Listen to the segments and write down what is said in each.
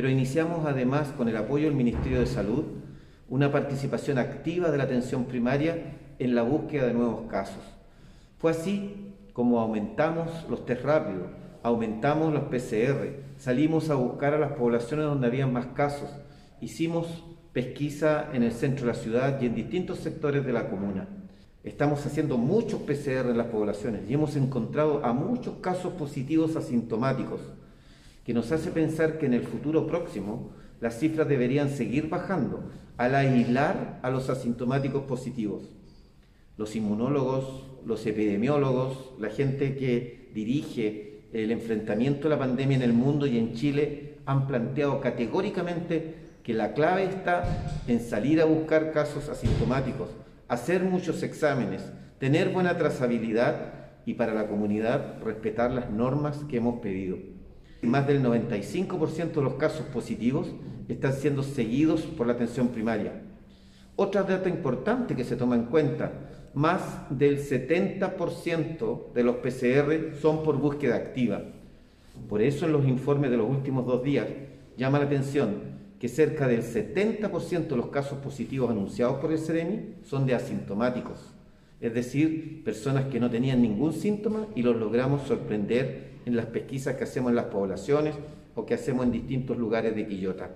pero iniciamos además con el apoyo del Ministerio de Salud una participación activa de la atención primaria en la búsqueda de nuevos casos. Fue así como aumentamos los test rápidos, aumentamos los PCR, salimos a buscar a las poblaciones donde había más casos, hicimos pesquisa en el centro de la ciudad y en distintos sectores de la comuna. Estamos haciendo muchos PCR en las poblaciones y hemos encontrado a muchos casos positivos asintomáticos, que nos hace pensar que en el futuro próximo las cifras deberían seguir bajando al aislar a los asintomáticos positivos. Los inmunólogos, los epidemiólogos, la gente que dirige el enfrentamiento a la pandemia en el mundo y en Chile han planteado categóricamente que la clave está en salir a buscar casos asintomáticos, hacer muchos exámenes, tener buena trazabilidad y para la comunidad respetar las normas que hemos pedido. Más del 95% de los casos positivos están siendo seguidos por la atención primaria. Otra data importante que se toma en cuenta, más del 70% de los PCR son por búsqueda activa. Por eso en los informes de los últimos dos días llama la atención que cerca del 70% de los casos positivos anunciados por el CEREMI son de asintomáticos, es decir, personas que no tenían ningún síntoma y los logramos sorprender en las pesquisas que hacemos en las poblaciones o que hacemos en distintos lugares de Quillota.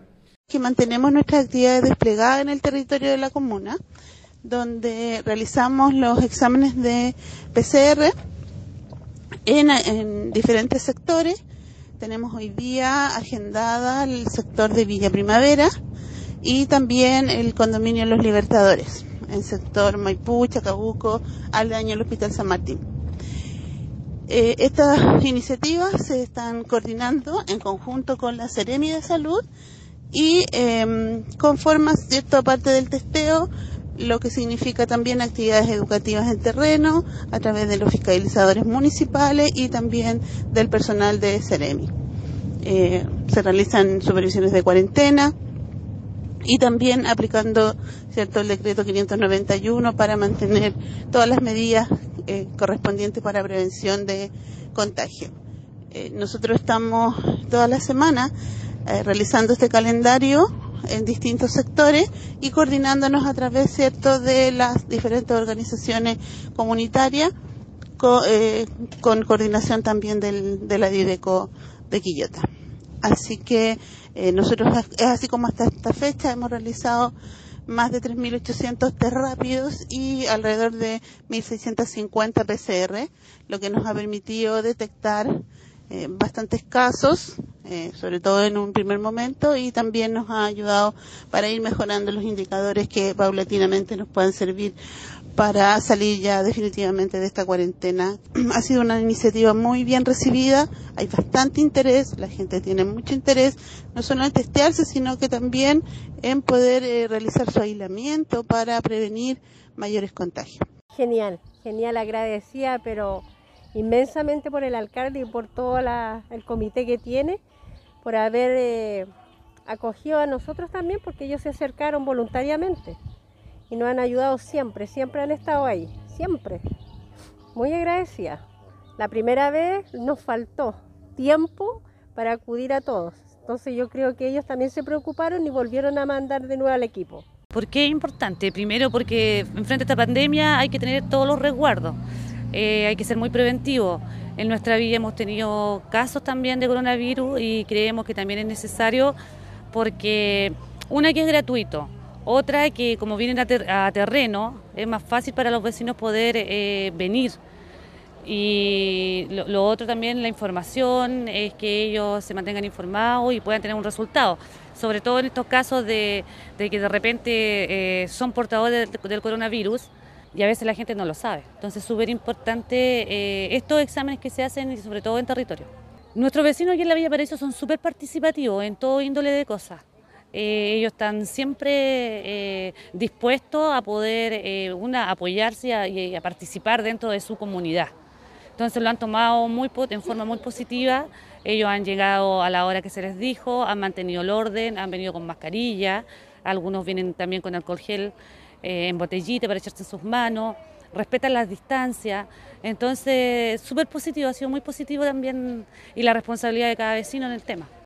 Que mantenemos nuestras actividades desplegadas en el territorio de la comuna, donde realizamos los exámenes de PCR en, en diferentes sectores tenemos hoy día agendada el sector de Villa Primavera y también el condominio Los Libertadores, el sector Maipú, Chacabuco, Aldaño, el Hospital San Martín. Eh, estas iniciativas se están coordinando en conjunto con la Seremi de Salud y eh, conforman, cierto, parte del testeo, lo que significa también actividades educativas en terreno a través de los fiscalizadores municipales y también del personal de Ceremi. Eh, se realizan supervisiones de cuarentena y también aplicando cierto el decreto 591 para mantener todas las medidas eh, correspondientes para prevención de contagio. Eh, nosotros estamos toda la semana realizando este calendario en distintos sectores y coordinándonos a través, cierto, de las diferentes organizaciones comunitarias con, eh, con coordinación también del, de la DIDECO de Quillota. Así que eh, nosotros, es así como hasta esta fecha, hemos realizado más de 3.800 test rápidos y alrededor de 1.650 PCR, lo que nos ha permitido detectar eh, bastantes casos, eh, sobre todo en un primer momento, y también nos ha ayudado para ir mejorando los indicadores que paulatinamente nos puedan servir para salir ya definitivamente de esta cuarentena. Ha sido una iniciativa muy bien recibida, hay bastante interés, la gente tiene mucho interés, no solo en testearse, sino que también en poder eh, realizar su aislamiento para prevenir mayores contagios. Genial, genial, agradecida, pero inmensamente por el alcalde y por todo el comité que tiene, por haber eh, acogido a nosotros también, porque ellos se acercaron voluntariamente y nos han ayudado siempre, siempre han estado ahí, siempre. Muy agradecida. La primera vez nos faltó tiempo para acudir a todos. Entonces yo creo que ellos también se preocuparon y volvieron a mandar de nuevo al equipo. ¿Por qué es importante? Primero porque enfrente a esta pandemia hay que tener todos los resguardos. Eh, hay que ser muy preventivo. En nuestra vida hemos tenido casos también de coronavirus y creemos que también es necesario porque una que es gratuito, otra que como vienen a, terreno es más fácil para los vecinos poder eh, venir. Y lo, otro también, la información, es que ellos se mantengan informados y puedan tener un resultado. Sobre todo en estos casos de, que de repente eh, son portadores del coronavirus, y a veces la gente no lo sabe. Entonces es súper importante eh, estos exámenes que se hacen y sobre todo en territorio. Nuestros vecinos aquí en la Villa Paraíso son súper participativos en todo índole de cosas. Eh, ellos están siempre eh, dispuestos a poder una, apoyarse y a, participar dentro de su comunidad. Entonces lo han tomado muy, en forma muy positiva, ellos han llegado a la hora que se les dijo, han mantenido el orden, han venido con mascarilla, algunos vienen también con alcohol gel eh, en botellita para echarse en sus manos, respetan las distancias. Entonces, súper positivo, ha sido muy positivo también y la responsabilidad de cada vecino en el tema.